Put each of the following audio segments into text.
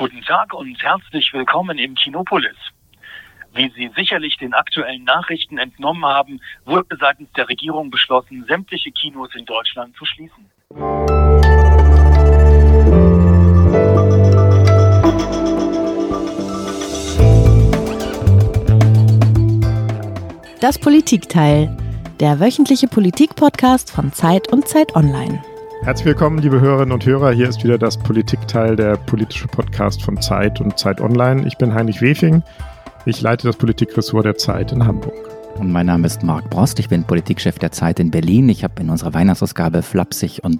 Guten Tag und herzlich willkommen im Kinopolis. Wie Sie sicherlich den aktuellen Nachrichten entnommen haben, wurde seitens der Regierung beschlossen, sämtliche Kinos in Deutschland zu schließen. Das Politikteil, der wöchentliche Politikpodcast von Zeit und Zeit Online. Herzlich willkommen, liebe Hörerinnen und Hörer. Hier ist wieder das Politikteil, der politische Podcast von Zeit und Zeit Online. Ich bin Heinrich Wefing. Ich leite das Politikressort der Zeit in Hamburg. Und mein Name ist Marc Brost. Ich bin Politikchef der Zeit in Berlin. Ich habe in unserer Weihnachtsausgabe flapsig und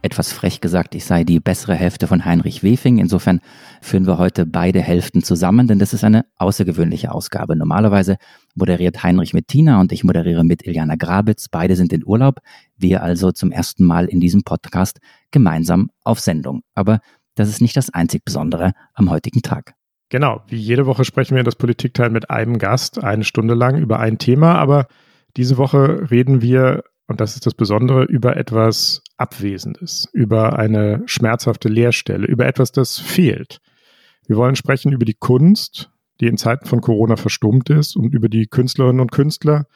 etwas frech gesagt, ich sei die bessere Hälfte von Heinrich Wefing. Insofern führen wir heute beide Hälften zusammen, denn das ist eine außergewöhnliche Ausgabe. Normalerweise moderiert Heinrich mit Tina und ich moderiere mit Iliana Grabitz. Beide sind in Urlaub. Wir also zum ersten Mal in diesem Podcast gemeinsam auf Sendung. Aber das ist nicht das einzig Besondere am heutigen Tag. Genau, wie jede Woche sprechen wir in das Politikteil mit einem Gast eine Stunde lang über ein Thema, aber diese Woche reden wir und das ist das Besondere, über etwas Abwesendes, über eine schmerzhafte Leerstelle, über etwas, das fehlt. Wir wollen sprechen über die Kunst, die in Zeiten von Corona verstummt ist und über die Künstlerinnen und Künstler,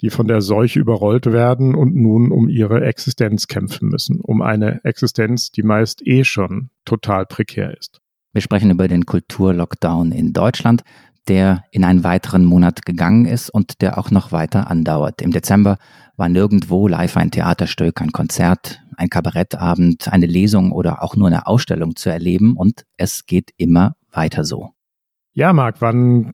die von der Seuche überrollt werden und nun um ihre Existenz kämpfen müssen, um eine Existenz, die meist eh schon total prekär ist. Wir sprechen über den Kulturlockdown in Deutschland, der in einen weiteren Monat gegangen ist und der auch noch weiter andauert. Im Dezember war nirgendwo live ein Theaterstück, ein Konzert, ein Kabarettabend, eine Lesung oder auch nur eine Ausstellung zu erleben und es geht immer weiter so. Ja, Marc, wann,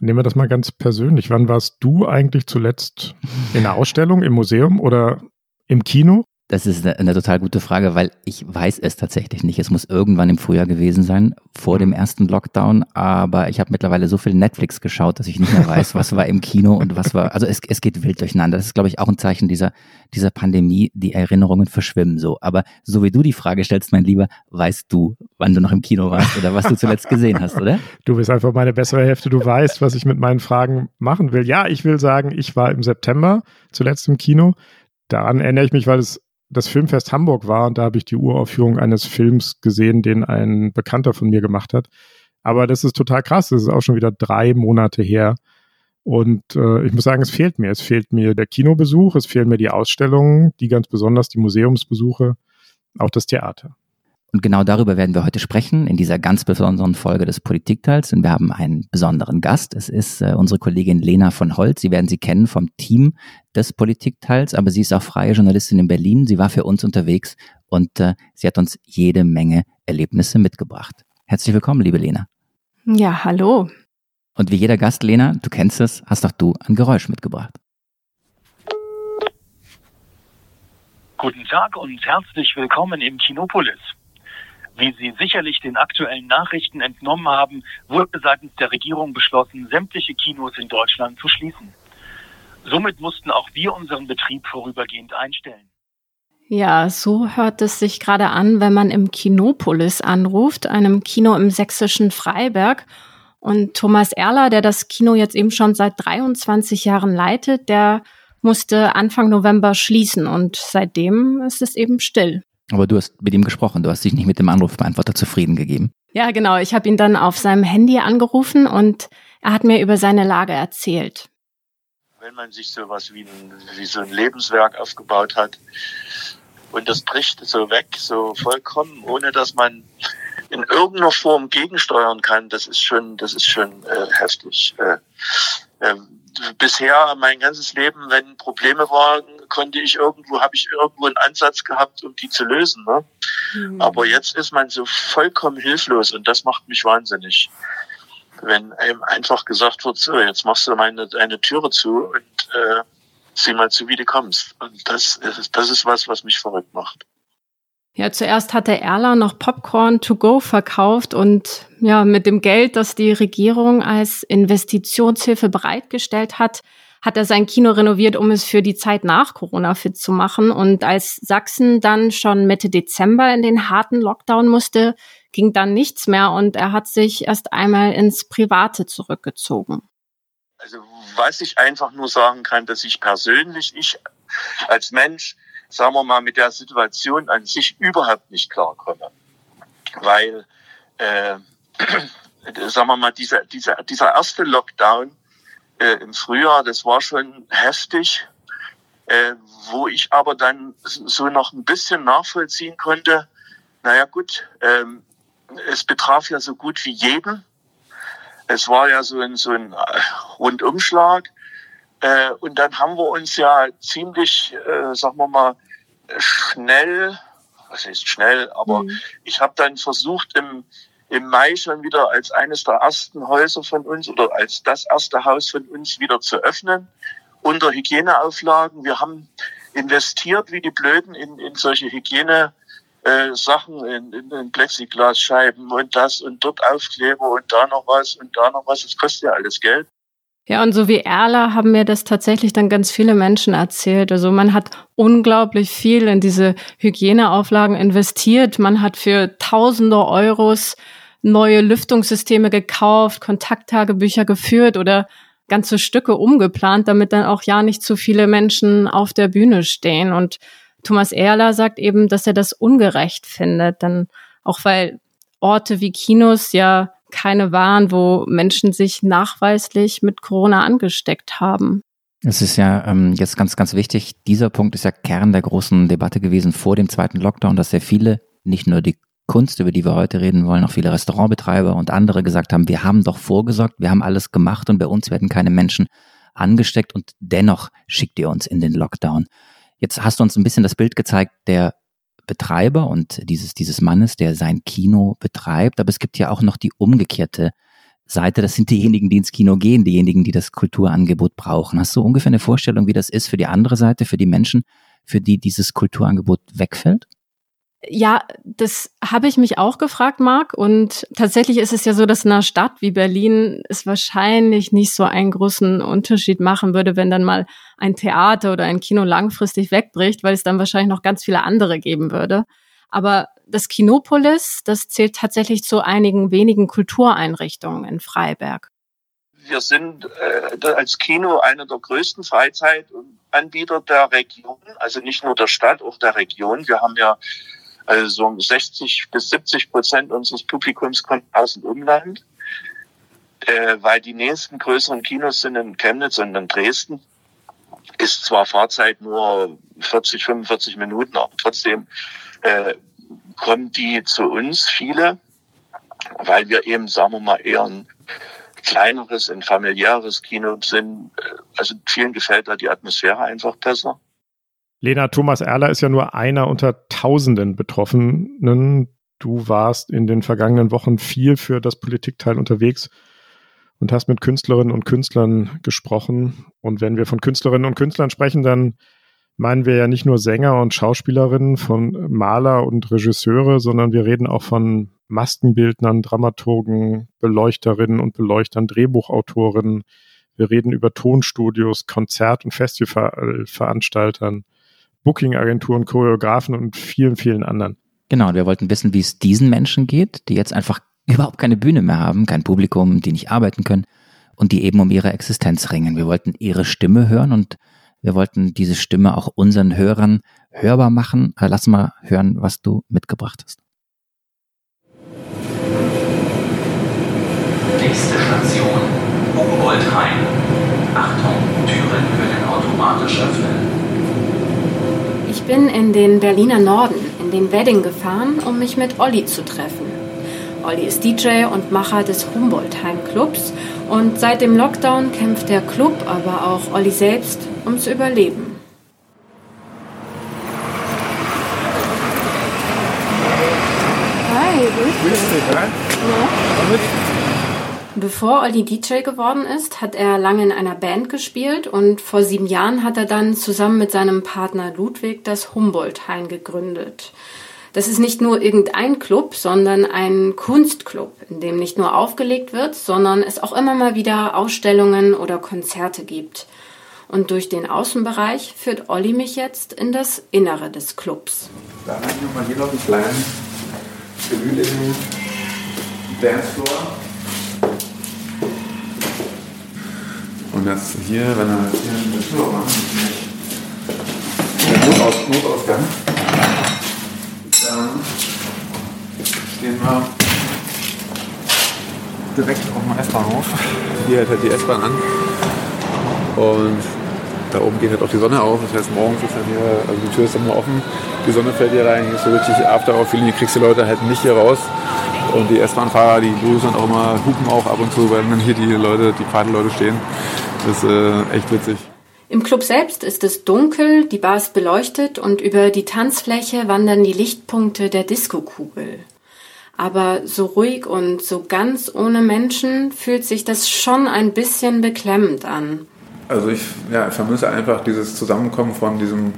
nehmen wir das mal ganz persönlich, wann warst du eigentlich zuletzt in der Ausstellung, im Museum oder im Kino? Das ist eine, eine, total gute Frage, weil ich weiß es tatsächlich nicht. Es muss irgendwann im Frühjahr gewesen sein, vor dem ersten Lockdown. Aber ich habe mittlerweile so viel Netflix geschaut, dass ich nicht mehr weiß, was war im Kino und was war. Also es, es geht wild durcheinander. Das ist, glaube ich, auch ein Zeichen dieser, dieser Pandemie. Die Erinnerungen verschwimmen so. Aber so wie du die Frage stellst, mein Lieber, weißt du, wann du noch im Kino warst oder was du zuletzt gesehen hast, oder? Du bist einfach meine bessere Hälfte. Du weißt, was ich mit meinen Fragen machen will. Ja, ich will sagen, ich war im September zuletzt im Kino. Daran erinnere ich mich, weil es das Filmfest Hamburg war und da habe ich die Uraufführung eines Films gesehen, den ein Bekannter von mir gemacht hat. Aber das ist total krass. Das ist auch schon wieder drei Monate her. Und äh, ich muss sagen, es fehlt mir. Es fehlt mir der Kinobesuch, es fehlen mir die Ausstellungen, die ganz besonders die Museumsbesuche, auch das Theater. Und genau darüber werden wir heute sprechen in dieser ganz besonderen Folge des Politikteils. Und wir haben einen besonderen Gast. Es ist äh, unsere Kollegin Lena von Holz. Sie werden sie kennen vom Team des Politikteils, aber sie ist auch freie Journalistin in Berlin. Sie war für uns unterwegs und äh, sie hat uns jede Menge Erlebnisse mitgebracht. Herzlich willkommen, liebe Lena. Ja, hallo. Und wie jeder Gast, Lena, du kennst es, hast auch du ein Geräusch mitgebracht. Guten Tag und herzlich willkommen im Kinopolis. Wie Sie sicherlich den aktuellen Nachrichten entnommen haben, wurde seitens der Regierung beschlossen, sämtliche Kinos in Deutschland zu schließen. Somit mussten auch wir unseren Betrieb vorübergehend einstellen. Ja, so hört es sich gerade an, wenn man im Kinopolis anruft, einem Kino im sächsischen Freiberg. Und Thomas Erler, der das Kino jetzt eben schon seit 23 Jahren leitet, der musste Anfang November schließen und seitdem ist es eben still. Aber du hast mit ihm gesprochen, du hast dich nicht mit dem Anrufbeantworter zufrieden gegeben. Ja, genau. Ich habe ihn dann auf seinem Handy angerufen und er hat mir über seine Lage erzählt. Wenn man sich sowas wie, ein, wie so ein Lebenswerk aufgebaut hat und das bricht so weg, so vollkommen, ohne dass man in irgendeiner Form gegensteuern kann, das ist schon, das ist schon äh, heftig. Äh, äh, bisher mein ganzes Leben, wenn Probleme waren, konnte ich irgendwo, habe ich irgendwo einen Ansatz gehabt, um die zu lösen. Ne? Mhm. Aber jetzt ist man so vollkommen hilflos und das macht mich wahnsinnig. Wenn einem einfach gesagt wird, so, jetzt machst du meine, deine Türe zu und äh, sieh mal zu, wie du kommst. Und das ist, das ist was, was mich verrückt macht. Ja, zuerst hatte Erla noch Popcorn to go verkauft und ja, mit dem Geld, das die Regierung als Investitionshilfe bereitgestellt hat, hat er sein Kino renoviert, um es für die Zeit nach Corona fit zu machen. Und als Sachsen dann schon Mitte Dezember in den harten Lockdown musste, ging dann nichts mehr und er hat sich erst einmal ins Private zurückgezogen. Also was ich einfach nur sagen kann, dass ich persönlich, ich als Mensch, sagen wir mal, mit der Situation an sich überhaupt nicht klarkomme. Weil äh, sagen wir mal, dieser, dieser, dieser erste Lockdown äh, im Frühjahr, das war schon heftig, äh, wo ich aber dann so noch ein bisschen nachvollziehen konnte, naja gut, ähm, es betraf ja so gut wie jeden. Es war ja so ein, so ein äh, Rundumschlag. Äh, und dann haben wir uns ja ziemlich, äh, sagen wir mal, schnell, was heißt schnell, aber mhm. ich habe dann versucht, im, im Mai schon wieder als eines der ersten Häuser von uns oder als das erste Haus von uns wieder zu öffnen unter Hygieneauflagen. Wir haben investiert wie die Blöden in, in solche Hygiene. Äh, Sachen in, in, in Plexiglasscheiben und das und dort Aufkleber und da noch was und da noch was. Das kostet ja alles Geld. Ja, und so wie Erla haben mir das tatsächlich dann ganz viele Menschen erzählt. Also man hat unglaublich viel in diese Hygieneauflagen investiert. Man hat für tausende Euros neue Lüftungssysteme gekauft, Kontakttagebücher geführt oder ganze Stücke umgeplant, damit dann auch ja nicht zu viele Menschen auf der Bühne stehen. Und Thomas Erler sagt eben, dass er das ungerecht findet, dann auch weil Orte wie Kinos ja keine waren, wo Menschen sich nachweislich mit Corona angesteckt haben. Es ist ja ähm, jetzt ganz, ganz wichtig, dieser Punkt ist ja Kern der großen Debatte gewesen vor dem zweiten Lockdown, dass sehr viele, nicht nur die Kunst, über die wir heute reden wollen, auch viele Restaurantbetreiber und andere gesagt haben, wir haben doch vorgesorgt, wir haben alles gemacht und bei uns werden keine Menschen angesteckt und dennoch schickt ihr uns in den Lockdown. Jetzt hast du uns ein bisschen das Bild gezeigt der Betreiber und dieses, dieses Mannes, der sein Kino betreibt, aber es gibt ja auch noch die umgekehrte Seite, das sind diejenigen, die ins Kino gehen, diejenigen, die das Kulturangebot brauchen. Hast du ungefähr eine Vorstellung, wie das ist für die andere Seite, für die Menschen, für die dieses Kulturangebot wegfällt? Ja, das habe ich mich auch gefragt, Marc. Und tatsächlich ist es ja so, dass in einer Stadt wie Berlin es wahrscheinlich nicht so einen großen Unterschied machen würde, wenn dann mal ein Theater oder ein Kino langfristig wegbricht, weil es dann wahrscheinlich noch ganz viele andere geben würde. Aber das Kinopolis, das zählt tatsächlich zu einigen wenigen Kultureinrichtungen in Freiberg. Wir sind äh, als Kino einer der größten Freizeitanbieter der Region, also nicht nur der Stadt, auch der Region. Wir haben ja also 60 bis 70 Prozent unseres Publikums kommt aus dem Umland, äh, weil die nächsten größeren Kinos sind in Chemnitz und in Dresden. Ist zwar Fahrzeit nur 40, 45 Minuten, aber trotzdem äh, kommen die zu uns viele, weil wir eben, sagen wir mal, eher ein kleineres, ein familiäres Kino sind. Äh, also vielen gefällt da die Atmosphäre einfach besser. Lena, Thomas Erler ist ja nur einer unter tausenden Betroffenen. Du warst in den vergangenen Wochen viel für das Politikteil unterwegs und hast mit Künstlerinnen und Künstlern gesprochen. Und wenn wir von Künstlerinnen und Künstlern sprechen, dann meinen wir ja nicht nur Sänger und Schauspielerinnen, von Maler und Regisseure, sondern wir reden auch von Maskenbildnern, Dramaturgen, Beleuchterinnen und Beleuchtern, Drehbuchautorinnen. Wir reden über Tonstudios, Konzert- und Festivalveranstaltern. Booking-Agenturen, Choreografen und vielen, vielen anderen. Genau, und wir wollten wissen, wie es diesen Menschen geht, die jetzt einfach überhaupt keine Bühne mehr haben, kein Publikum, die nicht arbeiten können und die eben um ihre Existenz ringen. Wir wollten ihre Stimme hören und wir wollten diese Stimme auch unseren Hörern hörbar machen. Äh, lass mal hören, was du mitgebracht hast. Nächste Station, Humboldt-Rhein. Achtung, Türen können automatisch öffnen. Ich bin in den Berliner Norden, in den Wedding gefahren, um mich mit Olli zu treffen. Olli ist DJ und Macher des Humboldt-Heim Clubs und seit dem Lockdown kämpft der Club, aber auch Olli selbst ums Überleben. Hi, grüß dich. Ja. Bevor Olli DJ geworden ist, hat er lange in einer Band gespielt und vor sieben Jahren hat er dann zusammen mit seinem Partner Ludwig das Humboldt-Hain gegründet. Das ist nicht nur irgendein Club, sondern ein Kunstclub, in dem nicht nur aufgelegt wird, sondern es auch immer mal wieder Ausstellungen oder Konzerte gibt. Und durch den Außenbereich führt Olli mich jetzt in das Innere des Clubs. Da haben wir mal hier noch einen kleinen gemütlichen Dancefloor. Und das hier, wenn er hier eine Tür macht, der Notaus Notausgang, dann stehen wir direkt auf dem S-Bahnhof. Hier hält halt die S-Bahn an. Und da oben geht halt auch die Sonne auf. Das heißt, morgens ist dann hier, also die Tür ist dann mal offen, die Sonne fällt hier rein, hier ist so richtig After-Hour-Feeling, hier kriegst du Leute halt nicht hier raus. Und die S-Bahn-Fahrer, die grüßen dann auch immer, hupen auch ab und zu, weil dann hier die Leute, die Partyleute stehen. Das ist äh, echt witzig. Im Club selbst ist es dunkel, die Bar ist beleuchtet und über die Tanzfläche wandern die Lichtpunkte der Diskokugel. Aber so ruhig und so ganz ohne Menschen fühlt sich das schon ein bisschen beklemmend an. Also ich ja, vermisse einfach dieses Zusammenkommen von diesem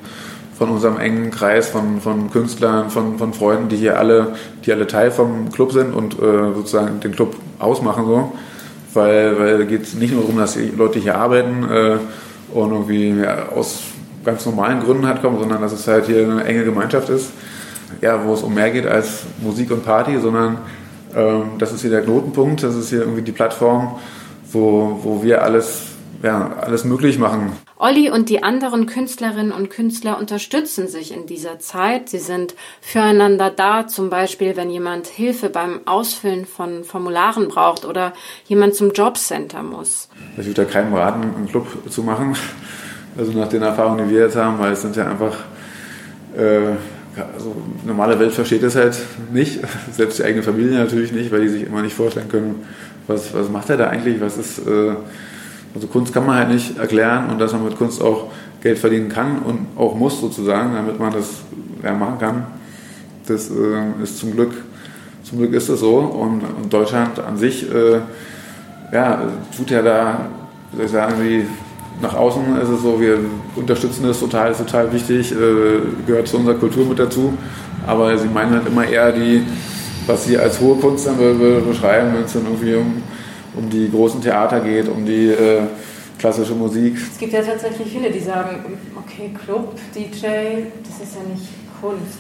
von unserem engen Kreis von, von Künstlern, von, von Freunden, die hier alle, die alle Teil vom Club sind und äh, sozusagen den Club ausmachen so. Weil, da geht es nicht nur darum, dass Leute hier arbeiten äh, und irgendwie ja, aus ganz normalen Gründen halt kommen, sondern dass es halt hier eine enge Gemeinschaft ist, ja, wo es um mehr geht als Musik und Party, sondern ähm, das ist hier der Knotenpunkt, das ist hier irgendwie die Plattform, wo, wo wir alles ja, alles möglich machen. Olli und die anderen Künstlerinnen und Künstler unterstützen sich in dieser Zeit. Sie sind füreinander da, zum Beispiel, wenn jemand Hilfe beim Ausfüllen von Formularen braucht oder jemand zum Jobcenter muss. Ich würde da keinem raten, einen Club zu machen. Also nach den Erfahrungen, die wir jetzt haben, weil es sind ja einfach, äh, also normale Welt versteht es halt nicht, selbst die eigene Familie natürlich nicht, weil die sich immer nicht vorstellen können, was, was macht er da eigentlich, was ist... Äh, also Kunst kann man halt nicht erklären und dass man mit Kunst auch Geld verdienen kann und auch muss sozusagen, damit man das ja, machen kann. Das äh, ist zum Glück, zum Glück ist das so und, und Deutschland an sich, äh, ja, tut ja da, wie soll ich sagen, wie nach außen ist es so, wir unterstützen das total, ist total wichtig, äh, gehört zu unserer Kultur mit dazu. Aber sie meinen halt immer eher die, was sie als hohe Kunst dann beschreiben, wenn es dann irgendwie um um die großen Theater geht, um die äh, klassische Musik. Es gibt ja tatsächlich viele, die sagen, okay, Club, DJ, das ist ja nicht Kunst.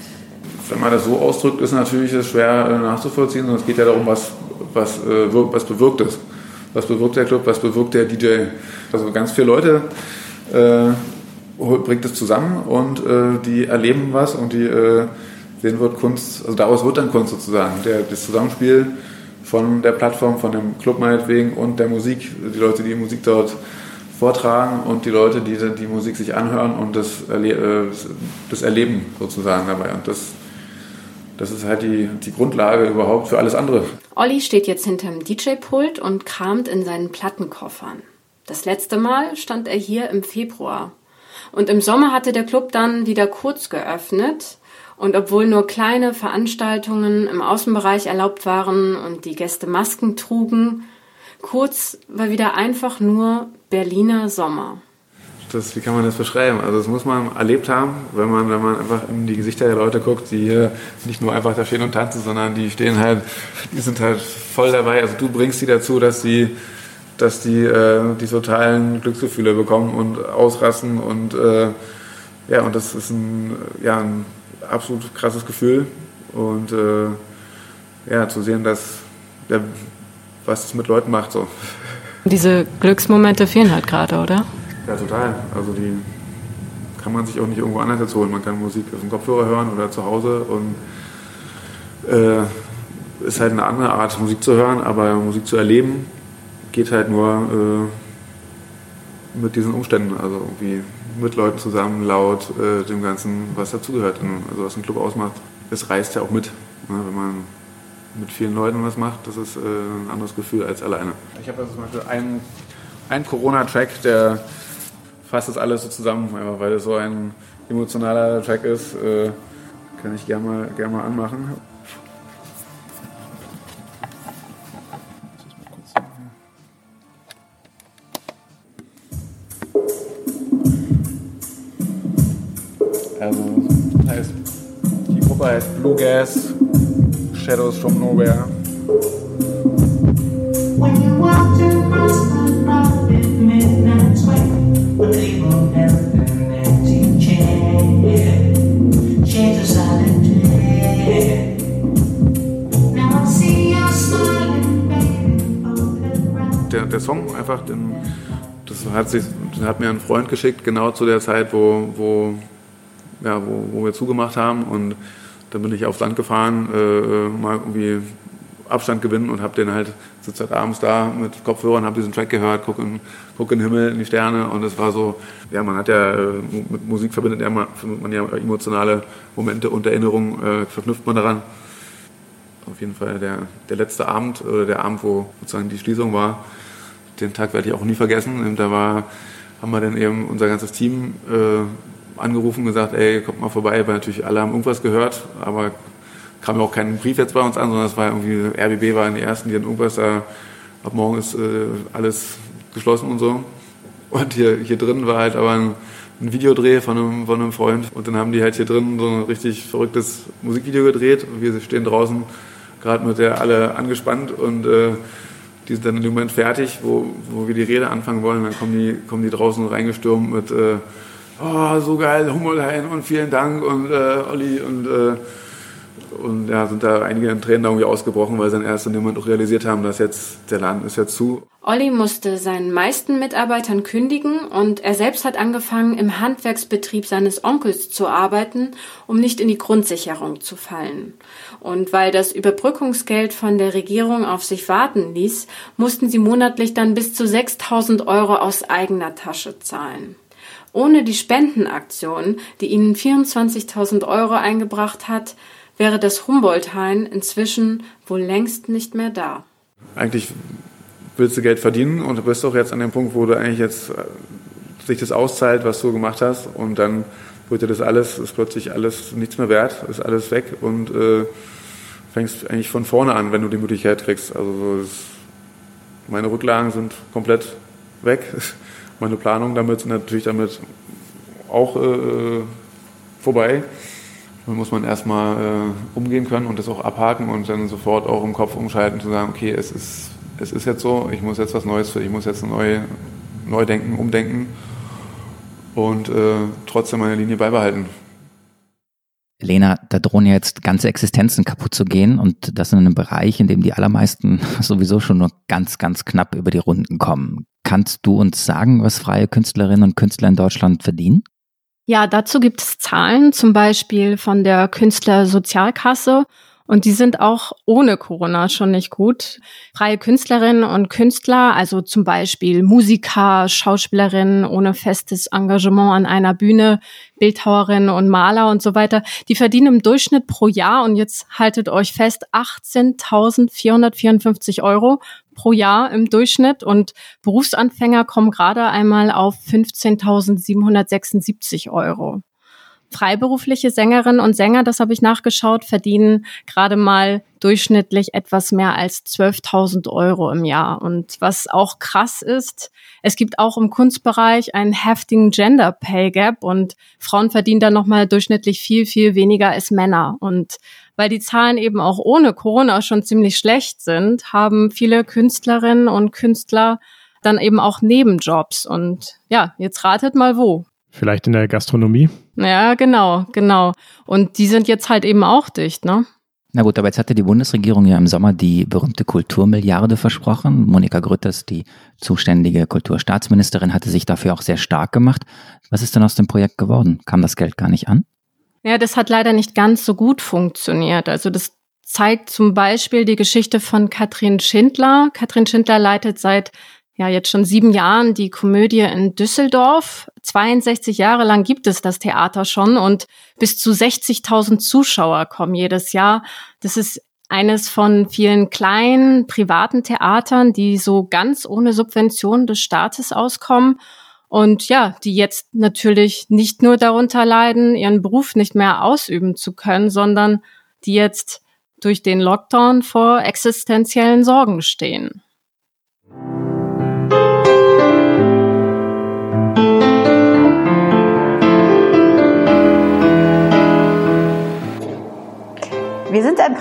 Wenn man das so ausdrückt, ist natürlich das schwer äh, nachzuvollziehen, sondern es geht ja darum, was, was, äh, was bewirkt es. Was bewirkt der Club, was bewirkt der DJ. Also ganz viele Leute äh, bringt es zusammen und äh, die erleben was und die äh, sehen wird Kunst, also daraus wird dann Kunst sozusagen. Der, das Zusammenspiel von der Plattform, von dem Club meinetwegen und der Musik, die Leute, die Musik dort vortragen und die Leute, die die Musik sich anhören und das, erle äh, das erleben sozusagen dabei. Und das, das ist halt die, die Grundlage überhaupt für alles andere. Olli steht jetzt hinterm DJ-Pult und kramt in seinen Plattenkoffern. Das letzte Mal stand er hier im Februar. Und im Sommer hatte der Club dann wieder kurz geöffnet. Und obwohl nur kleine Veranstaltungen im Außenbereich erlaubt waren und die Gäste Masken trugen, kurz war wieder einfach nur Berliner Sommer. Das, wie kann man das beschreiben? Also das muss man erlebt haben, wenn man, wenn man einfach in die Gesichter der Leute guckt, die hier nicht nur einfach da stehen und tanzen, sondern die stehen halt, die sind halt voll dabei. Also du bringst sie dazu, dass sie dass die äh, die totalen Glücksgefühle bekommen und ausrasten und äh, ja und das ist ein ja ein absolut krasses Gefühl. Und äh, ja, zu sehen, dass ja, was es mit Leuten macht. So. Diese Glücksmomente fehlen halt gerade, oder? Ja, total. Also die kann man sich auch nicht irgendwo anders jetzt holen. Man kann Musik auf dem Kopfhörer hören oder zu Hause und äh, ist halt eine andere Art, Musik zu hören, aber Musik zu erleben geht halt nur äh, mit diesen Umständen. Also irgendwie mit Leuten zusammen, laut, äh, dem Ganzen, was dazugehört, also was ein Club ausmacht. Es reißt ja auch mit, ne, wenn man mit vielen Leuten was macht, das ist äh, ein anderes Gefühl als alleine. Ich habe also zum Beispiel einen, einen Corona-Track, der fasst das alles so zusammen, einfach weil es so ein emotionaler Track ist. Äh, kann ich gerne mal, gern mal anmachen. Now I see you smiling, baby, der, der Song einfach, den, das hat, sich, den hat mir ein Freund geschickt, genau zu der Zeit, wo, wo ja, wo, wo wir zugemacht haben. Und dann bin ich aufs Land gefahren, äh, mal irgendwie Abstand gewinnen und habe den halt sitze halt abends da mit Kopfhörern, habe diesen Track gehört, gucke in, guck in den Himmel, in die Sterne und es war so, ja, man hat ja äh, mit Musik verbindet ja man, man ja emotionale Momente und Erinnerungen äh, verknüpft man daran. Auf jeden Fall der, der letzte Abend oder der Abend, wo sozusagen die Schließung war, den Tag werde ich auch nie vergessen. Da war, haben wir dann eben unser ganzes Team äh, angerufen und gesagt, ey, kommt mal vorbei, weil natürlich alle haben irgendwas gehört, aber kam ja auch kein Brief jetzt bei uns an, sondern es war irgendwie, RBB waren die ersten, die dann irgendwas da, ab morgen ist äh, alles geschlossen und so. Und hier, hier drin war halt aber ein, ein Videodreh von einem, von einem Freund und dann haben die halt hier drin so ein richtig verrücktes Musikvideo gedreht und wir stehen draußen gerade mit der alle angespannt und äh, die sind dann in dem Moment fertig, wo, wo wir die Rede anfangen wollen, dann kommen die, kommen die draußen reingestürmt mit äh, oh, so geil, Hummelhain und vielen Dank und äh, Olli und äh, und ja, sind da einige in Tränen irgendwie ausgebrochen, weil sie dann erst in dem Moment auch realisiert haben, dass jetzt der Laden ist jetzt zu. Olli musste seinen meisten Mitarbeitern kündigen und er selbst hat angefangen, im Handwerksbetrieb seines Onkels zu arbeiten, um nicht in die Grundsicherung zu fallen. Und weil das Überbrückungsgeld von der Regierung auf sich warten ließ, mussten sie monatlich dann bis zu 6000 Euro aus eigener Tasche zahlen. Ohne die Spendenaktion, die ihnen 24.000 Euro eingebracht hat, wäre das Humboldt-Hain inzwischen wohl längst nicht mehr da. Eigentlich willst du Geld verdienen und du bist auch jetzt an dem Punkt, wo du eigentlich jetzt äh, sich das auszahlt, was du gemacht hast und dann wird dir das alles, ist plötzlich alles nichts mehr wert, ist alles weg und äh, fängst eigentlich von vorne an, wenn du die Möglichkeit kriegst. Also so meine Rücklagen sind komplett weg. Meine Planung damit sind natürlich damit auch äh, vorbei. Dann muss man erstmal äh, umgehen können und das auch abhaken und dann sofort auch im Kopf umschalten, zu sagen, okay, es ist, es ist jetzt so, ich muss jetzt was Neues ich muss jetzt neu, neu denken, umdenken und äh, trotzdem meine Linie beibehalten. Lena, da drohen ja jetzt ganze Existenzen kaputt zu gehen und das in einem Bereich, in dem die allermeisten sowieso schon nur ganz, ganz knapp über die Runden kommen. Kannst du uns sagen, was freie Künstlerinnen und Künstler in Deutschland verdienen? Ja, dazu gibt es Zahlen, zum Beispiel von der Künstlersozialkasse. Und die sind auch ohne Corona schon nicht gut. Freie Künstlerinnen und Künstler, also zum Beispiel Musiker, Schauspielerinnen ohne festes Engagement an einer Bühne, Bildhauerinnen und Maler und so weiter, die verdienen im Durchschnitt pro Jahr, und jetzt haltet euch fest, 18.454 Euro pro Jahr im Durchschnitt und Berufsanfänger kommen gerade einmal auf 15.776 Euro. Freiberufliche Sängerinnen und Sänger, das habe ich nachgeschaut, verdienen gerade mal durchschnittlich etwas mehr als 12.000 Euro im Jahr. Und was auch krass ist, es gibt auch im Kunstbereich einen heftigen Gender Pay Gap und Frauen verdienen da nochmal durchschnittlich viel, viel weniger als Männer. Und weil die Zahlen eben auch ohne Corona schon ziemlich schlecht sind, haben viele Künstlerinnen und Künstler dann eben auch Nebenjobs. Und ja, jetzt ratet mal wo. Vielleicht in der Gastronomie? Ja, genau, genau. Und die sind jetzt halt eben auch dicht, ne? Na gut, aber jetzt hatte die Bundesregierung ja im Sommer die berühmte Kulturmilliarde versprochen. Monika Grütters, die zuständige Kulturstaatsministerin, hatte sich dafür auch sehr stark gemacht. Was ist denn aus dem Projekt geworden? Kam das Geld gar nicht an? Ja, das hat leider nicht ganz so gut funktioniert. Also das zeigt zum Beispiel die Geschichte von Katrin Schindler. Katrin Schindler leitet seit ja jetzt schon sieben Jahren die Komödie in Düsseldorf. 62 Jahre lang gibt es das Theater schon und bis zu 60.000 Zuschauer kommen jedes Jahr. Das ist eines von vielen kleinen privaten Theatern, die so ganz ohne Subvention des Staates auskommen und ja, die jetzt natürlich nicht nur darunter leiden, ihren Beruf nicht mehr ausüben zu können, sondern die jetzt durch den Lockdown vor existenziellen Sorgen stehen.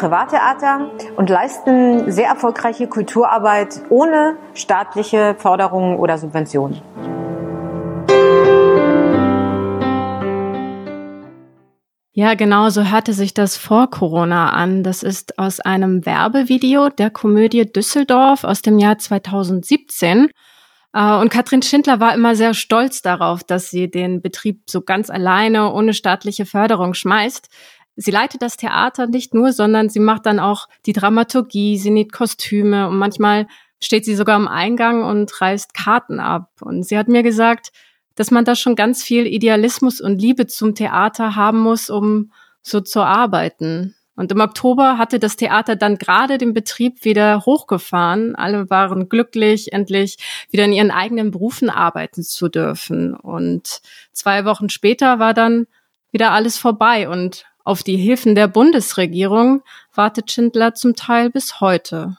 Privattheater und leisten sehr erfolgreiche Kulturarbeit ohne staatliche Förderungen oder Subventionen. Ja, genau, so hörte sich das vor Corona an. Das ist aus einem Werbevideo der Komödie Düsseldorf aus dem Jahr 2017. Äh, und Katrin Schindler war immer sehr stolz darauf, dass sie den Betrieb so ganz alleine, ohne staatliche Förderung schmeißt. Sie leitet das Theater nicht nur, sondern sie macht dann auch die Dramaturgie, sie näht Kostüme und manchmal steht sie sogar am Eingang und reißt Karten ab. Und sie hat mir gesagt, dass man da schon ganz viel Idealismus und Liebe zum Theater haben muss, um so zu arbeiten. Und im Oktober hatte das Theater dann gerade den Betrieb wieder hochgefahren. Alle waren glücklich, endlich wieder in ihren eigenen Berufen arbeiten zu dürfen. Und zwei Wochen später war dann wieder alles vorbei. Und auf die Hilfen der Bundesregierung wartet Schindler zum Teil bis heute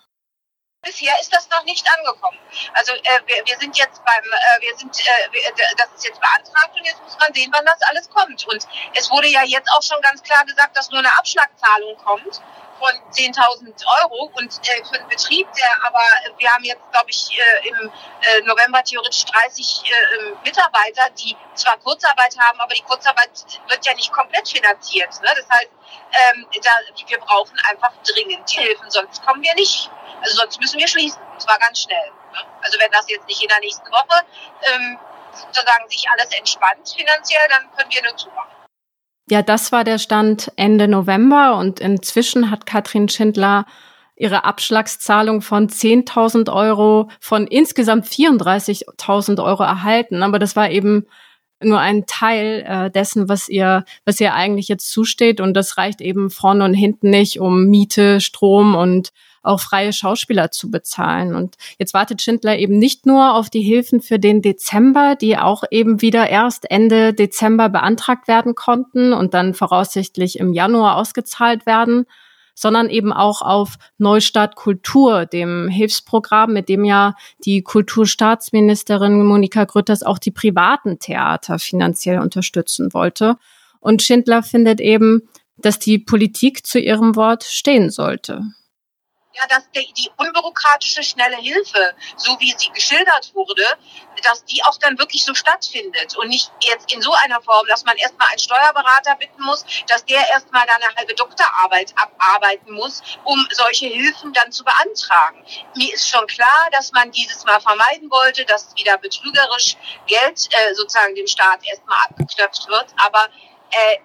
bisher ist das noch nicht angekommen. Also äh, wir, wir sind jetzt beim, äh, wir sind, äh, wir, das ist jetzt beantragt und jetzt muss man sehen, wann das alles kommt. Und es wurde ja jetzt auch schon ganz klar gesagt, dass nur eine Abschlagzahlung kommt von 10.000 Euro und äh, für den Betrieb, der aber, wir haben jetzt, glaube ich, äh, im äh, November theoretisch 30 äh, Mitarbeiter, die zwar Kurzarbeit haben, aber die Kurzarbeit wird ja nicht komplett finanziert. Ne? Das heißt, ähm, da, wir brauchen einfach dringend Hilfen, sonst kommen wir nicht also sonst müssen wir schließen. Und zwar ganz schnell. Ne? Also wenn das jetzt nicht in der nächsten Woche ähm, sozusagen sich alles entspannt finanziell, dann können wir nur zumachen. Ja, das war der Stand Ende November und inzwischen hat Katrin Schindler ihre Abschlagszahlung von 10.000 Euro von insgesamt 34.000 Euro erhalten. Aber das war eben nur ein Teil äh, dessen, was ihr, was ihr eigentlich jetzt zusteht. Und das reicht eben vorne und hinten nicht, um Miete, Strom und auch freie Schauspieler zu bezahlen. Und jetzt wartet Schindler eben nicht nur auf die Hilfen für den Dezember, die auch eben wieder erst Ende Dezember beantragt werden konnten und dann voraussichtlich im Januar ausgezahlt werden, sondern eben auch auf Neustart Kultur, dem Hilfsprogramm, mit dem ja die Kulturstaatsministerin Monika Grütters auch die privaten Theater finanziell unterstützen wollte. Und Schindler findet eben, dass die Politik zu ihrem Wort stehen sollte ja, dass die, die unbürokratische, schnelle Hilfe, so wie sie geschildert wurde, dass die auch dann wirklich so stattfindet und nicht jetzt in so einer Form, dass man erstmal einen Steuerberater bitten muss, dass der erstmal dann eine halbe Doktorarbeit abarbeiten muss, um solche Hilfen dann zu beantragen. Mir ist schon klar, dass man dieses Mal vermeiden wollte, dass wieder betrügerisch Geld äh, sozusagen dem Staat erstmal abgeknöpft wird, aber äh,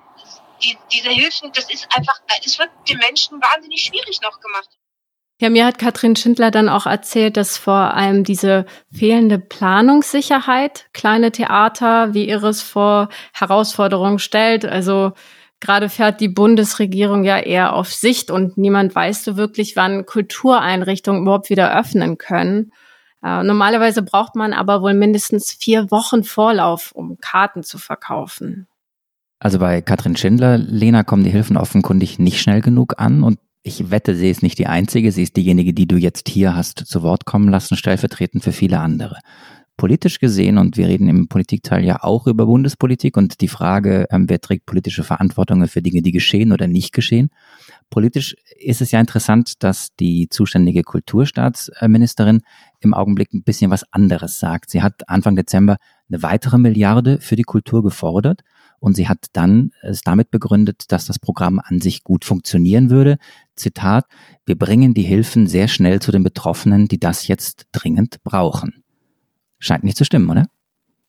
die, diese Hilfen, das ist einfach, es wird den Menschen wahnsinnig schwierig noch gemacht. Ja, mir hat Katrin Schindler dann auch erzählt, dass vor allem diese fehlende Planungssicherheit kleine Theater wie ihres vor Herausforderungen stellt. Also gerade fährt die Bundesregierung ja eher auf Sicht und niemand weiß so wirklich, wann Kultureinrichtungen überhaupt wieder öffnen können. Äh, normalerweise braucht man aber wohl mindestens vier Wochen Vorlauf, um Karten zu verkaufen. Also bei Katrin Schindler, Lena, kommen die Hilfen offenkundig nicht schnell genug an und ich wette, sie ist nicht die Einzige, sie ist diejenige, die du jetzt hier hast zu Wort kommen lassen, stellvertretend für viele andere. Politisch gesehen, und wir reden im Politikteil ja auch über Bundespolitik und die Frage, ähm, wer trägt politische Verantwortung für Dinge, die geschehen oder nicht geschehen. Politisch ist es ja interessant, dass die zuständige Kulturstaatsministerin im Augenblick ein bisschen was anderes sagt. Sie hat Anfang Dezember eine weitere Milliarde für die Kultur gefordert und sie hat dann es damit begründet, dass das Programm an sich gut funktionieren würde. Zitat, wir bringen die Hilfen sehr schnell zu den Betroffenen, die das jetzt dringend brauchen. Scheint nicht zu stimmen, oder?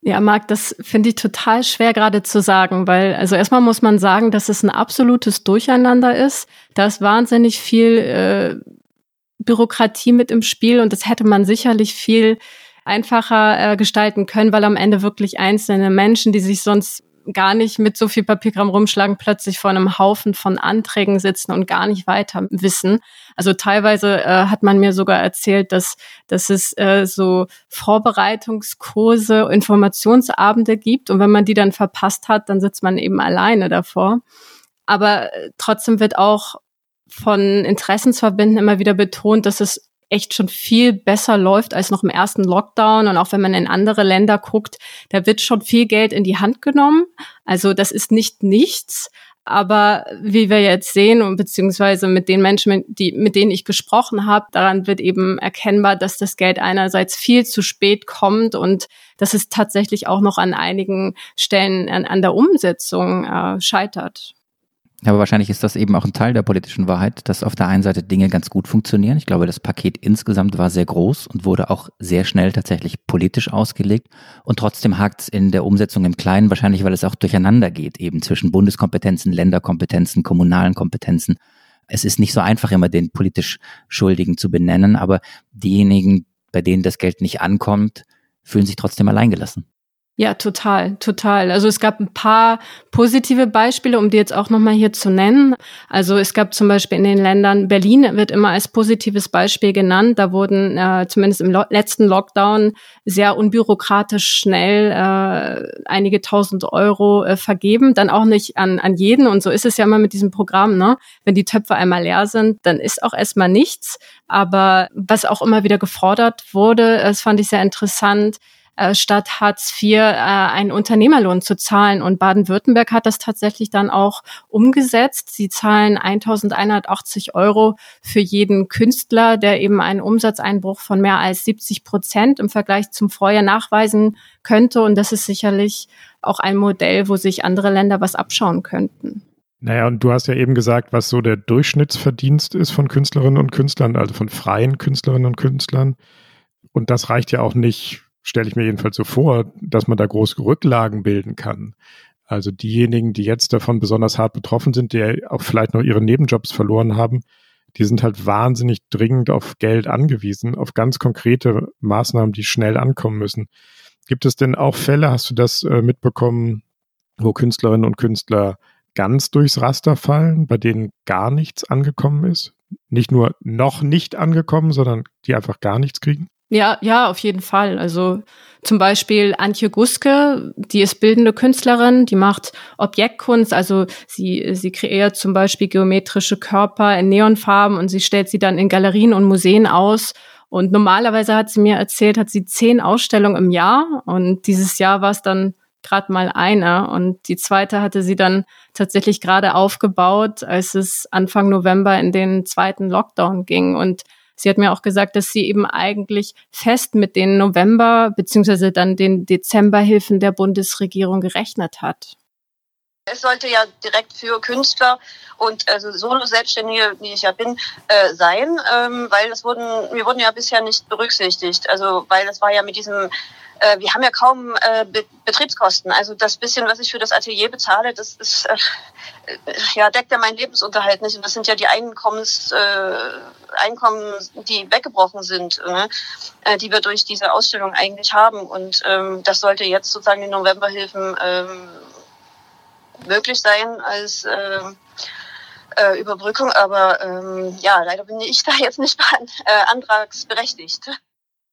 Ja, Marc, das finde ich total schwer gerade zu sagen, weil also erstmal muss man sagen, dass es ein absolutes Durcheinander ist. Da ist wahnsinnig viel äh, Bürokratie mit im Spiel und das hätte man sicherlich viel einfacher äh, gestalten können, weil am Ende wirklich einzelne Menschen, die sich sonst gar nicht mit so viel Papierkram rumschlagen, plötzlich vor einem Haufen von Anträgen sitzen und gar nicht weiter wissen. Also teilweise äh, hat man mir sogar erzählt, dass, dass es äh, so Vorbereitungskurse, Informationsabende gibt und wenn man die dann verpasst hat, dann sitzt man eben alleine davor. Aber äh, trotzdem wird auch von Interessensverbänden immer wieder betont, dass es echt schon viel besser läuft als noch im ersten Lockdown. Und auch wenn man in andere Länder guckt, da wird schon viel Geld in die Hand genommen. Also das ist nicht nichts. Aber wie wir jetzt sehen und beziehungsweise mit den Menschen, die, mit denen ich gesprochen habe, daran wird eben erkennbar, dass das Geld einerseits viel zu spät kommt und dass es tatsächlich auch noch an einigen Stellen an, an der Umsetzung äh, scheitert. Aber wahrscheinlich ist das eben auch ein Teil der politischen Wahrheit, dass auf der einen Seite Dinge ganz gut funktionieren. Ich glaube, das Paket insgesamt war sehr groß und wurde auch sehr schnell tatsächlich politisch ausgelegt. Und trotzdem hakt es in der Umsetzung im Kleinen, wahrscheinlich weil es auch durcheinander geht, eben zwischen Bundeskompetenzen, Länderkompetenzen, kommunalen Kompetenzen. Es ist nicht so einfach, immer den politisch Schuldigen zu benennen, aber diejenigen, bei denen das Geld nicht ankommt, fühlen sich trotzdem alleingelassen. Ja, total, total. Also es gab ein paar positive Beispiele, um die jetzt auch nochmal hier zu nennen. Also es gab zum Beispiel in den Ländern, Berlin wird immer als positives Beispiel genannt. Da wurden äh, zumindest im Lo letzten Lockdown sehr unbürokratisch schnell äh, einige tausend Euro äh, vergeben. Dann auch nicht an, an jeden. Und so ist es ja immer mit diesem Programm. Ne? Wenn die Töpfe einmal leer sind, dann ist auch erstmal nichts. Aber was auch immer wieder gefordert wurde, das fand ich sehr interessant, äh, statt Hartz IV äh, einen Unternehmerlohn zu zahlen. Und Baden-Württemberg hat das tatsächlich dann auch umgesetzt. Sie zahlen 1.180 Euro für jeden Künstler, der eben einen Umsatzeinbruch von mehr als 70 Prozent im Vergleich zum Vorjahr nachweisen könnte. Und das ist sicherlich auch ein Modell, wo sich andere Länder was abschauen könnten. Naja, und du hast ja eben gesagt, was so der Durchschnittsverdienst ist von Künstlerinnen und Künstlern, also von freien Künstlerinnen und Künstlern. Und das reicht ja auch nicht stelle ich mir jedenfalls so vor, dass man da große Rücklagen bilden kann. Also diejenigen, die jetzt davon besonders hart betroffen sind, die auch vielleicht noch ihre Nebenjobs verloren haben, die sind halt wahnsinnig dringend auf Geld angewiesen, auf ganz konkrete Maßnahmen, die schnell ankommen müssen. Gibt es denn auch Fälle, hast du das äh, mitbekommen, wo Künstlerinnen und Künstler ganz durchs Raster fallen, bei denen gar nichts angekommen ist? Nicht nur noch nicht angekommen, sondern die einfach gar nichts kriegen? Ja, ja, auf jeden Fall. Also zum Beispiel Antje Guske, die ist bildende Künstlerin, die macht Objektkunst, also sie, sie kreiert zum Beispiel geometrische Körper in Neonfarben und sie stellt sie dann in Galerien und Museen aus. Und normalerweise hat sie mir erzählt, hat sie zehn Ausstellungen im Jahr und dieses Jahr war es dann gerade mal eine und die zweite hatte sie dann tatsächlich gerade aufgebaut, als es Anfang November in den zweiten Lockdown ging und Sie hat mir auch gesagt, dass sie eben eigentlich fest mit den November- beziehungsweise dann den Dezemberhilfen der Bundesregierung gerechnet hat. Es sollte ja direkt für Künstler und also Solo-Selbstständige, die ich ja bin, äh, sein, ähm, weil das wurden, wir wurden ja bisher nicht berücksichtigt. Also weil das war ja mit diesem äh, wir haben ja kaum äh, Be Betriebskosten. Also das bisschen, was ich für das Atelier bezahle, das ist äh, ja deckt ja meinen Lebensunterhalt nicht. Und das sind ja die Einkommens, äh, Einkommen, die weggebrochen sind, ne? äh, die wir durch diese Ausstellung eigentlich haben. Und ähm, das sollte jetzt sozusagen die Novemberhilfen ähm, möglich sein als äh, äh, Überbrückung. Aber ähm, ja, leider bin ich da jetzt nicht äh, antragsberechtigt.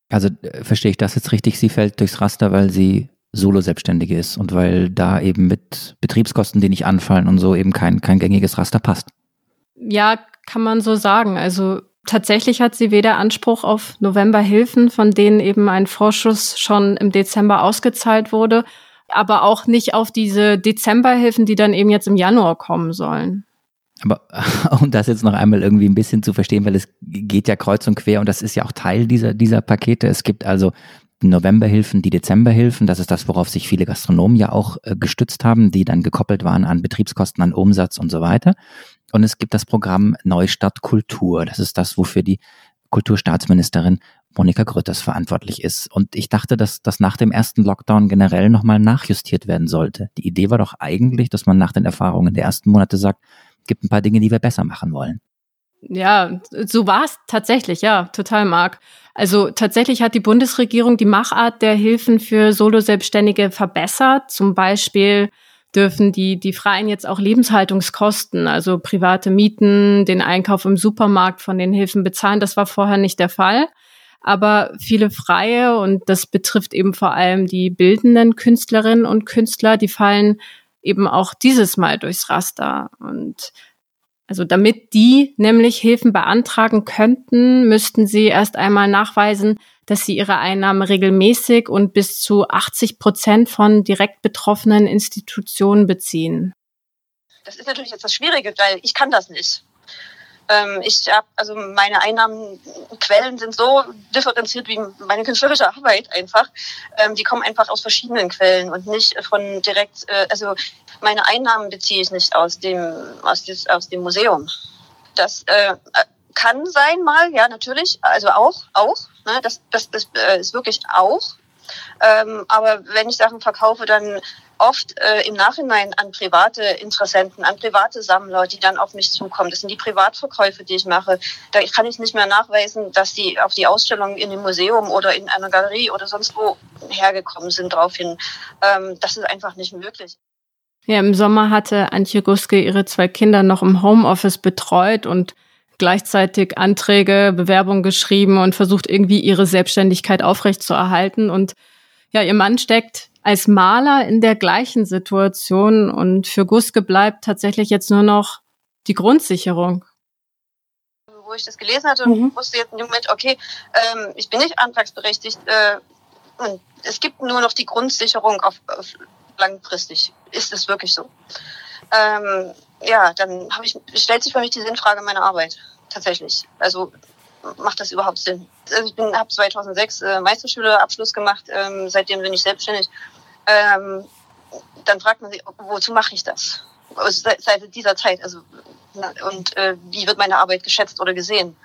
Also äh, verstehe ich das jetzt richtig? Sie fällt durchs Raster, weil sie Solo-Selbstständige ist und weil da eben mit Betriebskosten, die nicht anfallen und so eben kein, kein gängiges Raster passt. Ja, kann man so sagen. Also tatsächlich hat sie weder Anspruch auf Novemberhilfen, von denen eben ein Vorschuss schon im Dezember ausgezahlt wurde, aber auch nicht auf diese Dezemberhilfen, die dann eben jetzt im Januar kommen sollen. Aber um das jetzt noch einmal irgendwie ein bisschen zu verstehen, weil es geht ja kreuz und quer und das ist ja auch Teil dieser, dieser Pakete. Es gibt also Novemberhilfen, die Dezemberhilfen, das ist das, worauf sich viele Gastronomen ja auch äh, gestützt haben, die dann gekoppelt waren an Betriebskosten, an Umsatz und so weiter. Und es gibt das Programm Neustadt Kultur. Das ist das, wofür die Kulturstaatsministerin Monika Grütters verantwortlich ist. Und ich dachte, dass das nach dem ersten Lockdown generell nochmal nachjustiert werden sollte. Die Idee war doch eigentlich, dass man nach den Erfahrungen der ersten Monate sagt, gibt ein paar Dinge, die wir besser machen wollen. Ja, so war es tatsächlich, ja, total, Marc. Also tatsächlich hat die Bundesregierung die Machart der Hilfen für Solo-Selbstständige verbessert. Zum Beispiel dürfen die, die Freien jetzt auch Lebenshaltungskosten, also private Mieten, den Einkauf im Supermarkt von den Hilfen bezahlen. Das war vorher nicht der Fall. Aber viele Freie, und das betrifft eben vor allem die bildenden Künstlerinnen und Künstler, die fallen eben auch dieses Mal durchs Raster. Und also damit die nämlich Hilfen beantragen könnten, müssten sie erst einmal nachweisen, dass sie ihre Einnahmen regelmäßig und bis zu 80 Prozent von direkt betroffenen Institutionen beziehen. Das ist natürlich jetzt das Schwierige, weil ich kann das nicht. Ähm, ich habe also meine Einnahmenquellen sind so differenziert wie meine künstlerische Arbeit einfach. Ähm, die kommen einfach aus verschiedenen Quellen und nicht von direkt. Äh, also meine Einnahmen beziehe ich nicht aus dem aus, des, aus dem Museum. Das äh, kann sein mal, ja natürlich, also auch auch. Ne, das das, das äh, ist wirklich auch. Ähm, aber wenn ich Sachen verkaufe, dann oft äh, im Nachhinein an private Interessenten, an private Sammler, die dann auf mich zukommen. Das sind die Privatverkäufe, die ich mache. Da kann ich nicht mehr nachweisen, dass die auf die Ausstellung in dem Museum oder in einer Galerie oder sonst wo hergekommen sind daraufhin. Ähm, das ist einfach nicht möglich. Ja, im Sommer hatte Antje Guske ihre zwei Kinder noch im Homeoffice betreut und gleichzeitig Anträge, Bewerbungen geschrieben und versucht irgendwie ihre Selbstständigkeit aufrechtzuerhalten. Und ja, ihr Mann steckt als Maler in der gleichen Situation und für Guske bleibt tatsächlich jetzt nur noch die Grundsicherung. Wo ich das gelesen hatte und mhm. wusste jetzt im Moment, okay, ähm, ich bin nicht antragsberechtigt äh, es gibt nur noch die Grundsicherung auf, auf langfristig. Ist es wirklich so? Ähm, ja, dann habe ich, stellt sich für mich die Sinnfrage meiner Arbeit tatsächlich. Also macht das überhaupt Sinn? Also ich habe 2006 äh, Meisterschülerabschluss gemacht, ähm, seitdem bin ich selbstständig. Ähm, dann fragt man sich, wozu mache ich das? Also seit, seit dieser Zeit, also und äh, wie wird meine Arbeit geschätzt oder gesehen?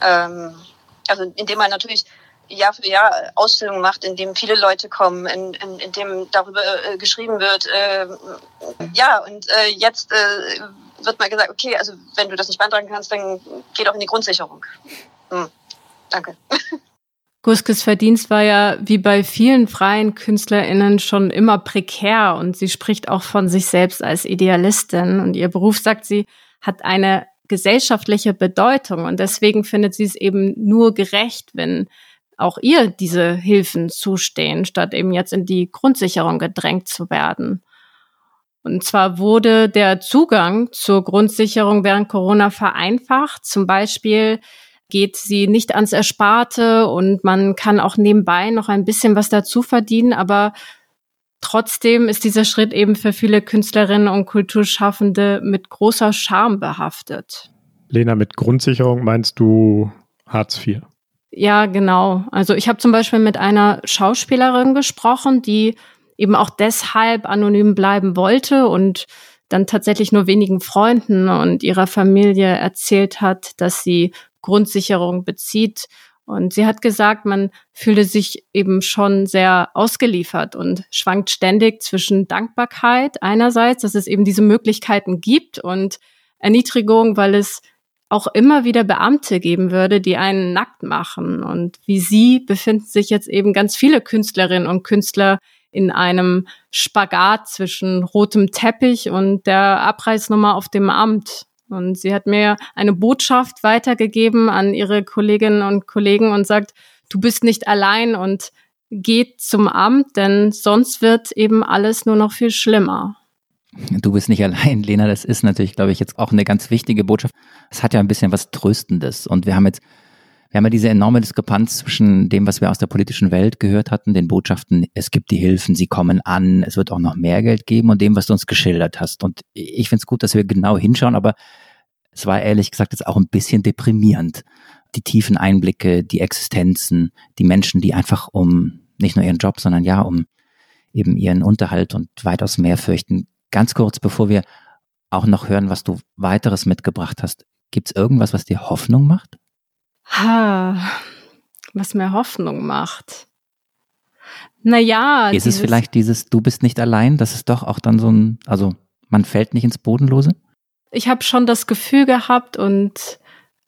Ähm, also indem man natürlich Jahr für Jahr Ausstellungen macht, in dem viele Leute kommen, in, in, in dem darüber äh, geschrieben wird. Äh, ja, und äh, jetzt äh, wird mal gesagt, okay, also wenn du das nicht beantragen kannst, dann geh doch in die Grundsicherung. Hm, danke. Guskes Verdienst war ja wie bei vielen freien KünstlerInnen schon immer prekär und sie spricht auch von sich selbst als Idealistin und ihr Beruf, sagt sie, hat eine gesellschaftliche Bedeutung und deswegen findet sie es eben nur gerecht, wenn auch ihr diese Hilfen zustehen, statt eben jetzt in die Grundsicherung gedrängt zu werden. Und zwar wurde der Zugang zur Grundsicherung während Corona vereinfacht. Zum Beispiel geht sie nicht ans Ersparte und man kann auch nebenbei noch ein bisschen was dazu verdienen, aber trotzdem ist dieser Schritt eben für viele Künstlerinnen und Kulturschaffende mit großer Scham behaftet. Lena, mit Grundsicherung meinst du Hartz IV? Ja, genau. Also ich habe zum Beispiel mit einer Schauspielerin gesprochen, die eben auch deshalb anonym bleiben wollte und dann tatsächlich nur wenigen Freunden und ihrer Familie erzählt hat, dass sie Grundsicherung bezieht. Und sie hat gesagt, man fühle sich eben schon sehr ausgeliefert und schwankt ständig zwischen Dankbarkeit einerseits, dass es eben diese Möglichkeiten gibt und Erniedrigung, weil es auch immer wieder Beamte geben würde, die einen nackt machen. Und wie sie befinden sich jetzt eben ganz viele Künstlerinnen und Künstler in einem Spagat zwischen rotem Teppich und der Abreißnummer auf dem Amt. Und sie hat mir eine Botschaft weitergegeben an ihre Kolleginnen und Kollegen und sagt, du bist nicht allein und geht zum Amt, denn sonst wird eben alles nur noch viel schlimmer. Du bist nicht allein, Lena. Das ist natürlich, glaube ich, jetzt auch eine ganz wichtige Botschaft. Es hat ja ein bisschen was Tröstendes. Und wir haben jetzt wir haben ja diese enorme Diskrepanz zwischen dem, was wir aus der politischen Welt gehört hatten, den Botschaften, es gibt die Hilfen, sie kommen an, es wird auch noch mehr Geld geben und dem, was du uns geschildert hast. Und ich finde es gut, dass wir genau hinschauen, aber es war ehrlich gesagt jetzt auch ein bisschen deprimierend. Die tiefen Einblicke, die Existenzen, die Menschen, die einfach um nicht nur ihren Job, sondern ja, um eben ihren Unterhalt und weitaus mehr fürchten. Ganz kurz, bevor wir auch noch hören, was du weiteres mitgebracht hast, gibt es irgendwas, was dir Hoffnung macht? Ha, was mir Hoffnung macht. Naja. Ist es vielleicht dieses, du bist nicht allein, das ist doch auch dann so ein, also man fällt nicht ins Bodenlose? Ich habe schon das Gefühl gehabt und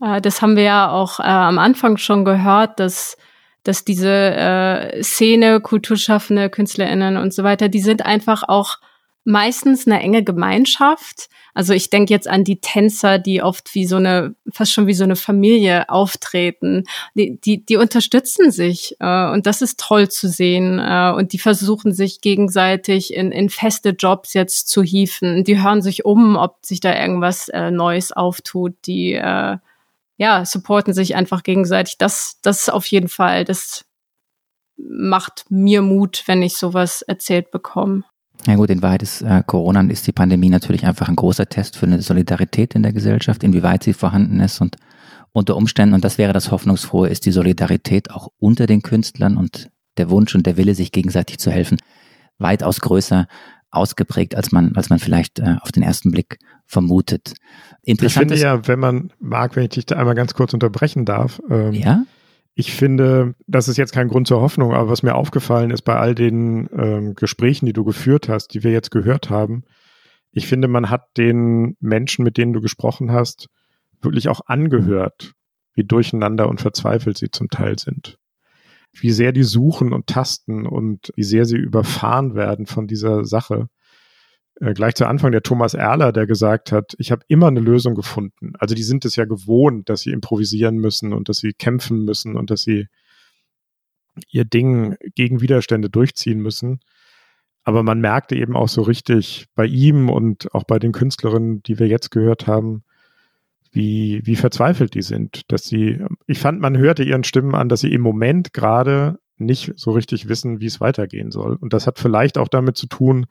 äh, das haben wir ja auch äh, am Anfang schon gehört, dass dass diese äh, Szene, Kulturschaffende, KünstlerInnen und so weiter, die sind einfach auch meistens eine enge Gemeinschaft. Also ich denke jetzt an die Tänzer, die oft wie so eine, fast schon wie so eine Familie auftreten. Die, die, die unterstützen sich äh, und das ist toll zu sehen. Äh, und die versuchen sich gegenseitig in, in feste Jobs jetzt zu hieven. Die hören sich um, ob sich da irgendwas äh, Neues auftut. Die äh, ja, supporten sich einfach gegenseitig. Das, das auf jeden Fall, das macht mir Mut, wenn ich sowas erzählt bekomme. Ja gut, in Wahrheit ist äh, Corona und ist die Pandemie natürlich einfach ein großer Test für eine Solidarität in der Gesellschaft, inwieweit sie vorhanden ist und unter Umständen, und das wäre das Hoffnungsfrohe, ist die Solidarität auch unter den Künstlern und der Wunsch und der Wille, sich gegenseitig zu helfen, weitaus größer ausgeprägt, als man, als man vielleicht äh, auf den ersten Blick vermutet. Interessant ich finde ja, wenn man mag, wenn ich dich da einmal ganz kurz unterbrechen darf. Ähm, ja? Ich finde, das ist jetzt kein Grund zur Hoffnung, aber was mir aufgefallen ist bei all den ähm, Gesprächen, die du geführt hast, die wir jetzt gehört haben, ich finde, man hat den Menschen, mit denen du gesprochen hast, wirklich auch angehört, wie durcheinander und verzweifelt sie zum Teil sind. Wie sehr die suchen und tasten und wie sehr sie überfahren werden von dieser Sache. Äh, gleich zu Anfang der Thomas Erler, der gesagt hat, ich habe immer eine Lösung gefunden. Also die sind es ja gewohnt, dass sie improvisieren müssen und dass sie kämpfen müssen und dass sie ihr Ding gegen Widerstände durchziehen müssen. Aber man merkte eben auch so richtig bei ihm und auch bei den Künstlerinnen, die wir jetzt gehört haben, wie, wie verzweifelt die sind, dass sie, ich fand, man hörte ihren Stimmen an, dass sie im Moment gerade nicht so richtig wissen, wie es weitergehen soll. Und das hat vielleicht auch damit zu tun,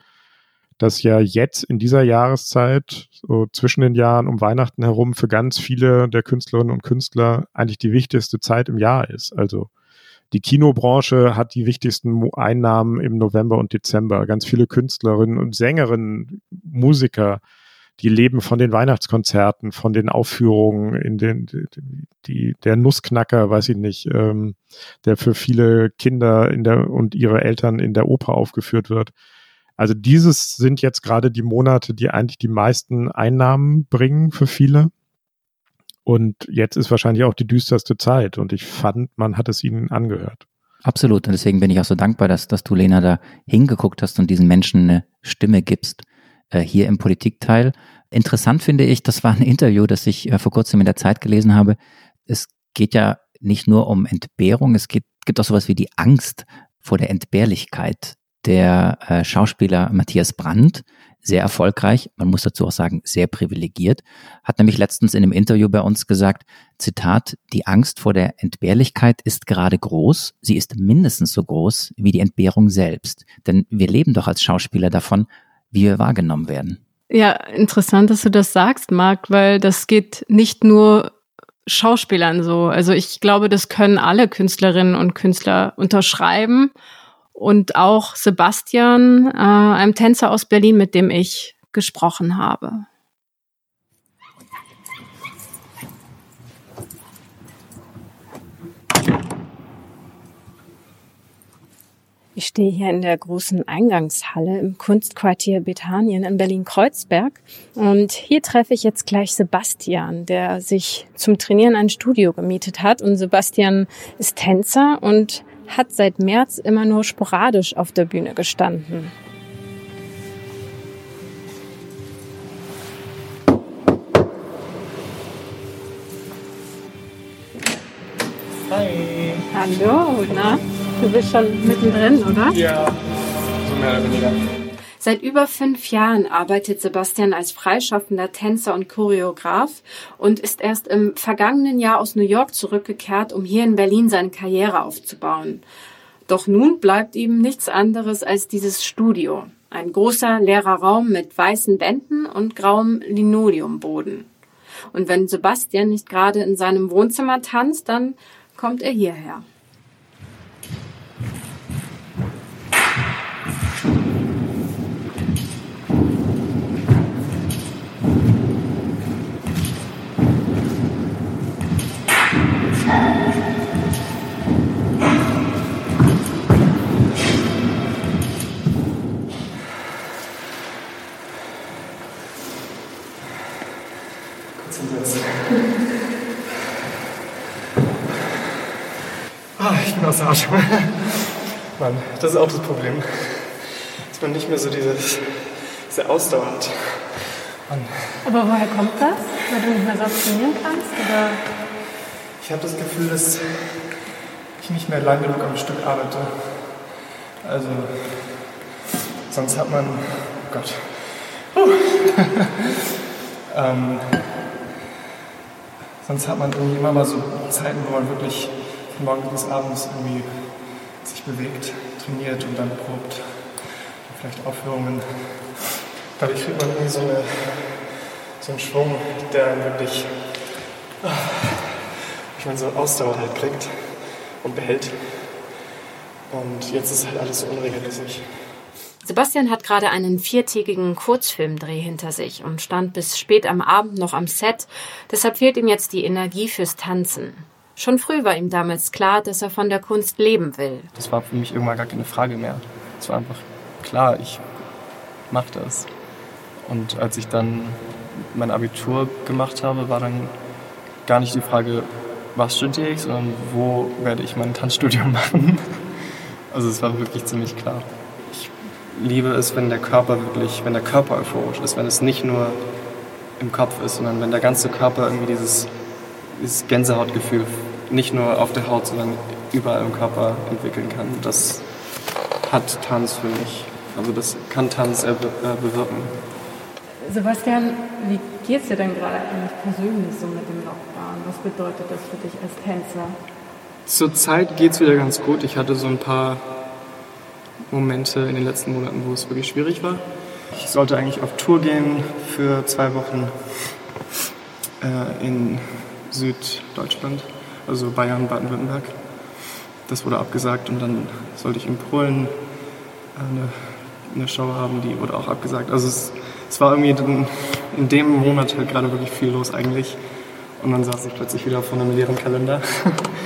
dass ja jetzt in dieser Jahreszeit, so zwischen den Jahren um Weihnachten herum, für ganz viele der Künstlerinnen und Künstler eigentlich die wichtigste Zeit im Jahr ist. Also die Kinobranche hat die wichtigsten Einnahmen im November und Dezember. Ganz viele Künstlerinnen und Sängerinnen, Musiker, die leben von den Weihnachtskonzerten, von den Aufführungen in den, die, der Nussknacker, weiß ich nicht, ähm, der für viele Kinder in der und ihre Eltern in der Oper aufgeführt wird. Also dieses sind jetzt gerade die Monate, die eigentlich die meisten Einnahmen bringen für viele. Und jetzt ist wahrscheinlich auch die düsterste Zeit. Und ich fand, man hat es ihnen angehört. Absolut. Und deswegen bin ich auch so dankbar, dass, dass du, Lena, da hingeguckt hast und diesen Menschen eine Stimme gibst äh, hier im Politikteil. Interessant finde ich, das war ein Interview, das ich äh, vor kurzem in der Zeit gelesen habe. Es geht ja nicht nur um Entbehrung, es geht, gibt auch sowas wie die Angst vor der Entbehrlichkeit. Der äh, Schauspieler Matthias Brandt, sehr erfolgreich, man muss dazu auch sagen, sehr privilegiert, hat nämlich letztens in einem Interview bei uns gesagt, Zitat, die Angst vor der Entbehrlichkeit ist gerade groß, sie ist mindestens so groß wie die Entbehrung selbst. Denn wir leben doch als Schauspieler davon, wie wir wahrgenommen werden. Ja, interessant, dass du das sagst, Marc, weil das geht nicht nur Schauspielern so. Also ich glaube, das können alle Künstlerinnen und Künstler unterschreiben. Und auch Sebastian, äh, einem Tänzer aus Berlin, mit dem ich gesprochen habe. Ich stehe hier in der großen Eingangshalle im Kunstquartier Bethanien in Berlin-Kreuzberg. Und hier treffe ich jetzt gleich Sebastian, der sich zum Trainieren ein Studio gemietet hat. Und Sebastian ist Tänzer und hat seit März immer nur sporadisch auf der Bühne gestanden. Hi. Hallo, na? Du bist schon mittendrin, oder? Ja, so mehr oder weniger. Seit über fünf Jahren arbeitet Sebastian als freischaffender Tänzer und Choreograf und ist erst im vergangenen Jahr aus New York zurückgekehrt, um hier in Berlin seine Karriere aufzubauen. Doch nun bleibt ihm nichts anderes als dieses Studio. Ein großer leerer Raum mit weißen Wänden und grauem Linoleumboden. Und wenn Sebastian nicht gerade in seinem Wohnzimmer tanzt, dann kommt er hierher. Ah, ich bin außer Atem. Mann, das ist auch das Problem. Dass man nicht mehr so dieses, diese Ausdauer hat. Mann. Aber woher kommt das? Weil du nicht mehr so trainieren kannst? Oder? Ich habe das Gefühl, dass ich nicht mehr lang genug am Stück arbeite. Also, sonst hat man, oh Gott, uh. ähm, sonst hat man irgendwie immer mal so Zeiten, wo man wirklich von morgens bis abends irgendwie sich bewegt, trainiert und dann probt. vielleicht Aufführungen. Dadurch kriegt man irgendwie so, eine, so einen Schwung, der einen wirklich, ich meine, so Ausdauer halt kriegt und behält. Und jetzt ist halt alles so unregelmäßig. Sebastian hat gerade einen viertägigen Kurzfilmdreh hinter sich und stand bis spät am Abend noch am Set. Deshalb fehlt ihm jetzt die Energie fürs Tanzen. Schon früh war ihm damals klar, dass er von der Kunst leben will. Das war für mich irgendwann gar keine Frage mehr. Es war einfach klar, ich mache das. Und als ich dann mein Abitur gemacht habe, war dann gar nicht die Frage, was studiere ich, sondern wo werde ich mein Tanzstudium machen. Also es war wirklich ziemlich klar liebe es, wenn der Körper wirklich, wenn der Körper euphorisch ist, wenn es nicht nur im Kopf ist, sondern wenn der ganze Körper irgendwie dieses, dieses Gänsehautgefühl nicht nur auf der Haut, sondern überall im Körper entwickeln kann. Das hat Tanz für mich. Also das kann Tanz äh, bewirken. Sebastian, wie geht es dir denn gerade eigentlich persönlich so mit dem Lockdown? Was bedeutet das für dich als Tänzer? Zurzeit geht es wieder ganz gut. Ich hatte so ein paar Momente in den letzten Monaten, wo es wirklich schwierig war. Ich sollte eigentlich auf Tour gehen für zwei Wochen äh, in Süddeutschland, also Bayern, Baden-Württemberg. Das wurde abgesagt und dann sollte ich in Polen eine, eine Show haben, die wurde auch abgesagt. Also es, es war irgendwie in, in dem Monat halt gerade wirklich viel los eigentlich. Und dann saß ich plötzlich wieder vor einem leeren Kalender.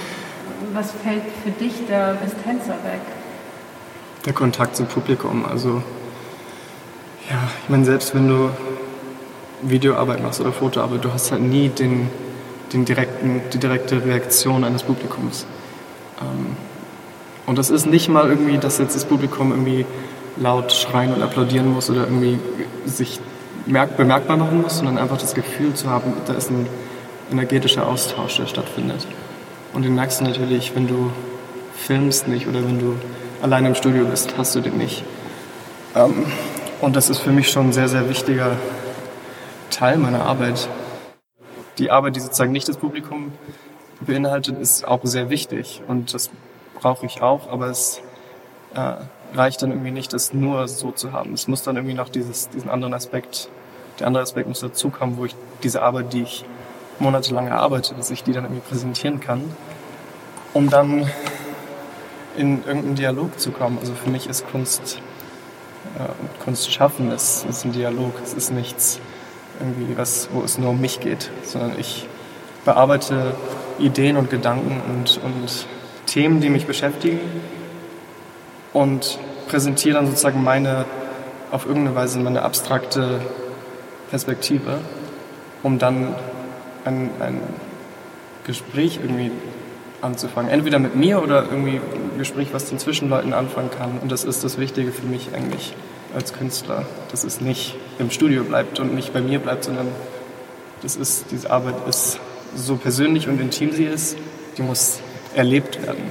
Was fällt für dich da als Tänzer weg? Der Kontakt zum Publikum. Also ja, ich meine, selbst wenn du Videoarbeit machst oder Fotoarbeit, du hast halt nie den, den direkten, die direkte Reaktion eines Publikums. Ähm, und das ist nicht mal irgendwie, dass jetzt das Publikum irgendwie laut schreien und applaudieren muss oder irgendwie sich bemerkbar machen muss, sondern einfach das Gefühl zu haben, da ist ein energetischer Austausch, der stattfindet. Und den merkst du natürlich, wenn du filmst nicht oder wenn du alleine im Studio bist, hast du den nicht. Ähm, und das ist für mich schon ein sehr, sehr wichtiger Teil meiner Arbeit. Die Arbeit, die sozusagen nicht das Publikum beinhaltet, ist auch sehr wichtig und das brauche ich auch, aber es äh, reicht dann irgendwie nicht, das nur so zu haben. Es muss dann irgendwie noch dieses, diesen anderen Aspekt, der andere Aspekt muss dazukommen, wo ich diese Arbeit, die ich monatelang erarbeite, dass ich die dann irgendwie präsentieren kann, um dann in irgendeinen Dialog zu kommen. Also für mich ist Kunst, äh, Kunst schaffen, ist, ist ein Dialog. Es ist nichts irgendwie was, wo es nur um mich geht, sondern ich bearbeite Ideen und Gedanken und, und Themen, die mich beschäftigen und präsentiere dann sozusagen meine, auf irgendeine Weise meine abstrakte Perspektive, um dann ein, ein Gespräch irgendwie anzufangen. Entweder mit mir oder irgendwie Gespräch, was den Zwischenleuten anfangen kann. Und das ist das Wichtige für mich eigentlich als Künstler, dass es nicht im Studio bleibt und nicht bei mir bleibt, sondern das ist, diese Arbeit ist so persönlich und intim sie ist, die muss erlebt werden.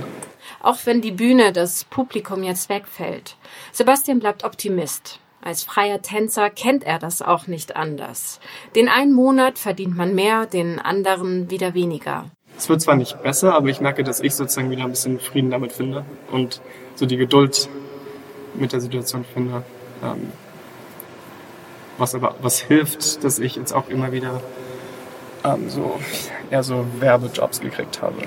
Auch wenn die Bühne, das Publikum jetzt wegfällt. Sebastian bleibt Optimist. Als freier Tänzer kennt er das auch nicht anders. Den einen Monat verdient man mehr, den anderen wieder weniger. Es wird zwar nicht besser, aber ich merke, dass ich sozusagen wieder ein bisschen Frieden damit finde und so die Geduld mit der Situation finde. Ähm, was aber was hilft, dass ich jetzt auch immer wieder ähm, so eher so Werbejobs gekriegt habe.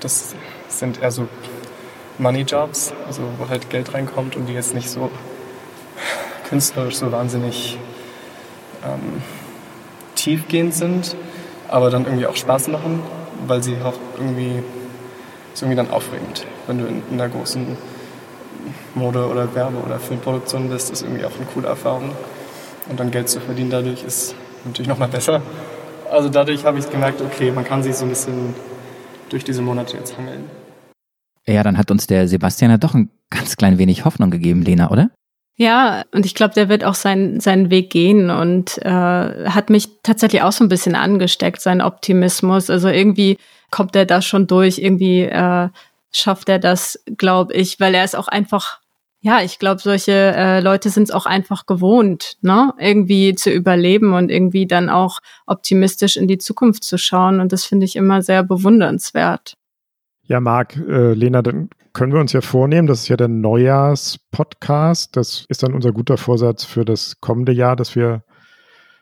Das sind eher so Money-Jobs, also wo halt Geld reinkommt und die jetzt nicht so künstlerisch so wahnsinnig ähm, tiefgehend sind, aber dann irgendwie auch Spaß machen weil sie auch irgendwie, ist irgendwie dann aufregend, wenn du in, in einer großen Mode- oder Werbe- oder Filmproduktion bist, ist irgendwie auch eine coole Erfahrung. Und dann Geld zu verdienen dadurch ist natürlich nochmal besser. Also dadurch habe ich gemerkt, okay, man kann sich so ein bisschen durch diese Monate jetzt hangeln. Ja, dann hat uns der Sebastian ja doch ein ganz klein wenig Hoffnung gegeben, Lena, oder? Ja, und ich glaube, der wird auch sein, seinen Weg gehen und äh, hat mich tatsächlich auch so ein bisschen angesteckt, sein Optimismus. Also irgendwie kommt er da schon durch, irgendwie äh, schafft er das, glaube ich, weil er ist auch einfach, ja, ich glaube, solche äh, Leute sind es auch einfach gewohnt, ne, irgendwie zu überleben und irgendwie dann auch optimistisch in die Zukunft zu schauen. Und das finde ich immer sehr bewundernswert. Ja, Marc, äh, Lena, dann können wir uns ja vornehmen, das ist ja der Neujahrspodcast. Das ist dann unser guter Vorsatz für das kommende Jahr, dass wir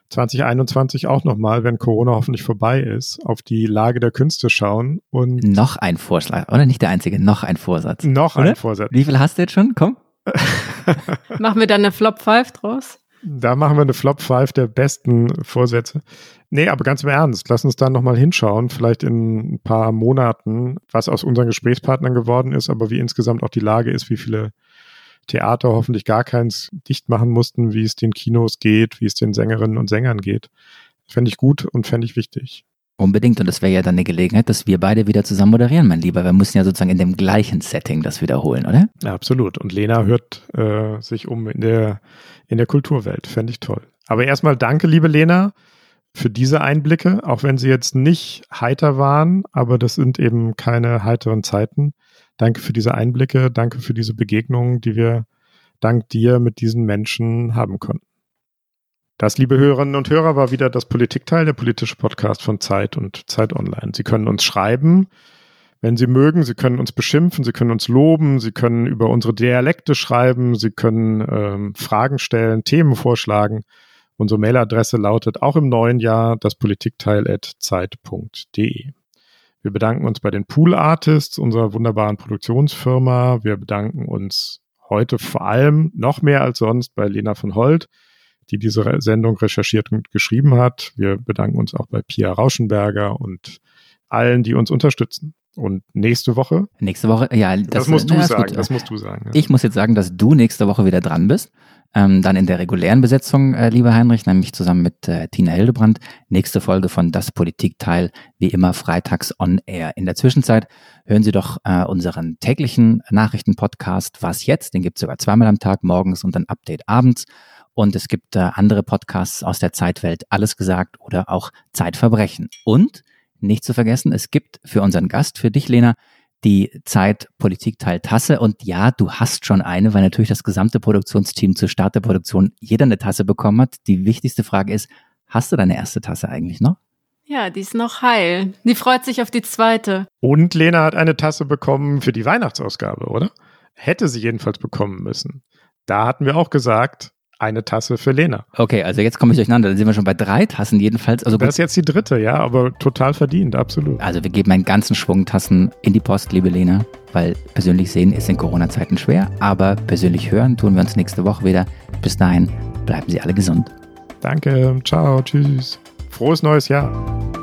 2021 auch nochmal, wenn Corona hoffentlich vorbei ist, auf die Lage der Künste schauen und. Noch ein Vorschlag, oder nicht der einzige, noch ein Vorsatz. Noch oder? ein Vorsatz. Wie viel hast du jetzt schon? Komm. Machen wir dann eine Flop 5 draus? Da machen wir eine Flop 5 der besten Vorsätze. Nee, aber ganz im Ernst, lass uns da nochmal hinschauen, vielleicht in ein paar Monaten, was aus unseren Gesprächspartnern geworden ist, aber wie insgesamt auch die Lage ist, wie viele Theater hoffentlich gar keins dicht machen mussten, wie es den Kinos geht, wie es den Sängerinnen und Sängern geht. Fände ich gut und fände ich wichtig. Unbedingt. Und das wäre ja dann eine Gelegenheit, dass wir beide wieder zusammen moderieren, mein Lieber. Wir müssen ja sozusagen in dem gleichen Setting das wiederholen, oder? Ja, absolut. Und Lena hört äh, sich um in der, in der Kulturwelt. Fände ich toll. Aber erstmal danke, liebe Lena, für diese Einblicke, auch wenn sie jetzt nicht heiter waren, aber das sind eben keine heiteren Zeiten. Danke für diese Einblicke, danke für diese Begegnungen, die wir dank dir mit diesen Menschen haben konnten. Das, liebe Hörerinnen und Hörer, war wieder das Politikteil, der politische Podcast von Zeit und Zeit Online. Sie können uns schreiben, wenn Sie mögen. Sie können uns beschimpfen, Sie können uns loben, Sie können über unsere Dialekte schreiben, Sie können ähm, Fragen stellen, Themen vorschlagen. Unsere Mailadresse lautet auch im neuen Jahr das Politikteil@zeit.de. Wir bedanken uns bei den Pool Artists, unserer wunderbaren Produktionsfirma. Wir bedanken uns heute vor allem noch mehr als sonst bei Lena von Holt, die diese Sendung recherchiert und geschrieben hat. Wir bedanken uns auch bei Pia Rauschenberger und allen, die uns unterstützen. Und nächste Woche? Nächste Woche, ja. Das, das musst du ja, sagen. Das musst du sagen. Ja. Ich muss jetzt sagen, dass du nächste Woche wieder dran bist. Ähm, dann in der regulären Besetzung, äh, lieber Heinrich, nämlich zusammen mit äh, Tina Hildebrand. Nächste Folge von Das Politikteil, wie immer freitags on air. In der Zwischenzeit hören Sie doch äh, unseren täglichen Nachrichtenpodcast Was jetzt? Den gibt's sogar zweimal am Tag, morgens und ein Update abends. Und es gibt äh, andere Podcasts aus der Zeitwelt, Alles gesagt oder auch Zeitverbrechen. Und nicht zu vergessen, es gibt für unseren Gast, für dich, Lena, die Zeit Politikteil Tasse. Und ja, du hast schon eine, weil natürlich das gesamte Produktionsteam zur Start der Produktion jeder eine Tasse bekommen hat. Die wichtigste Frage ist, hast du deine erste Tasse eigentlich noch? Ja, die ist noch heil. Die freut sich auf die zweite. Und Lena hat eine Tasse bekommen für die Weihnachtsausgabe, oder? Hätte sie jedenfalls bekommen müssen. Da hatten wir auch gesagt, eine Tasse für Lena. Okay, also jetzt komme ich durcheinander. Dann sind wir schon bei drei Tassen jedenfalls. Also das ist jetzt die dritte, ja, aber total verdient, absolut. Also wir geben einen ganzen Schwung Tassen in die Post, liebe Lena, weil persönlich sehen ist in Corona-Zeiten schwer, aber persönlich hören tun wir uns nächste Woche wieder. Bis dahin bleiben Sie alle gesund. Danke, ciao, tschüss. Frohes neues Jahr.